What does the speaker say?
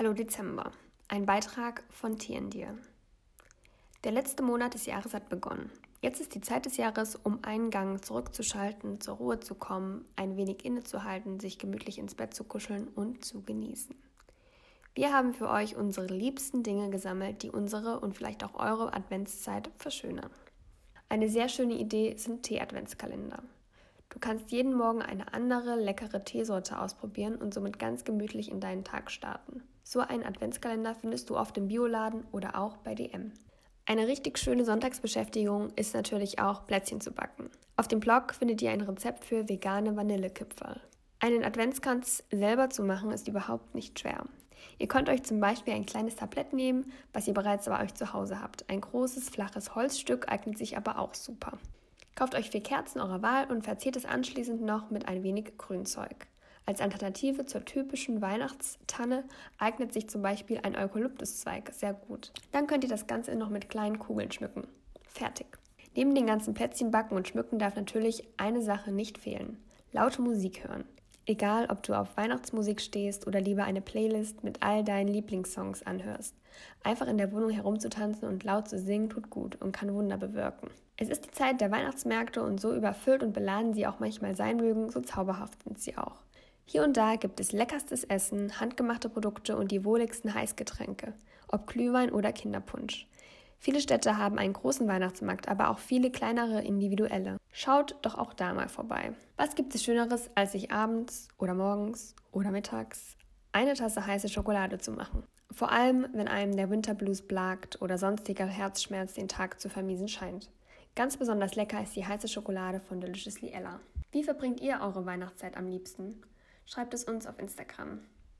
Hallo Dezember. Ein Beitrag von Tiendir. Der letzte Monat des Jahres hat begonnen. Jetzt ist die Zeit des Jahres, um einen Gang zurückzuschalten, zur Ruhe zu kommen, ein wenig innezuhalten, sich gemütlich ins Bett zu kuscheln und zu genießen. Wir haben für euch unsere liebsten Dinge gesammelt, die unsere und vielleicht auch eure Adventszeit verschönern. Eine sehr schöne Idee sind Tee-Adventskalender. Du kannst jeden Morgen eine andere leckere Teesorte ausprobieren und somit ganz gemütlich in deinen Tag starten. So einen Adventskalender findest du auf dem Bioladen oder auch bei DM. Eine richtig schöne Sonntagsbeschäftigung ist natürlich auch Plätzchen zu backen. Auf dem Blog findet ihr ein Rezept für vegane Vanillekipferl. Einen Adventskranz selber zu machen ist überhaupt nicht schwer. Ihr könnt euch zum Beispiel ein kleines Tablett nehmen, was ihr bereits bei euch zu Hause habt. Ein großes, flaches Holzstück eignet sich aber auch super. Kauft euch vier Kerzen eurer Wahl und verziert es anschließend noch mit ein wenig Grünzeug. Als Alternative zur typischen Weihnachtstanne eignet sich zum Beispiel ein Eukalyptuszweig sehr gut. Dann könnt ihr das Ganze noch mit kleinen Kugeln schmücken. Fertig. Neben den ganzen Plätzchen backen und schmücken darf natürlich eine Sache nicht fehlen. Laute Musik hören. Egal, ob du auf Weihnachtsmusik stehst oder lieber eine Playlist mit all deinen Lieblingssongs anhörst. Einfach in der Wohnung herumzutanzen und laut zu singen tut gut und kann Wunder bewirken. Es ist die Zeit der Weihnachtsmärkte und so überfüllt und beladen sie auch manchmal sein mögen, so zauberhaft sind sie auch. Hier und da gibt es leckerstes Essen, handgemachte Produkte und die wohligsten Heißgetränke, ob Glühwein oder Kinderpunsch. Viele Städte haben einen großen Weihnachtsmarkt, aber auch viele kleinere individuelle. Schaut doch auch da mal vorbei. Was gibt es Schöneres, als sich abends oder morgens oder mittags eine Tasse heiße Schokolade zu machen? Vor allem, wenn einem der Winterblues plagt oder sonstiger Herzschmerz den Tag zu vermiesen scheint. Ganz besonders lecker ist die heiße Schokolade von Deliciously Ella. Wie verbringt ihr eure Weihnachtszeit am liebsten? Schreibt es uns auf Instagram.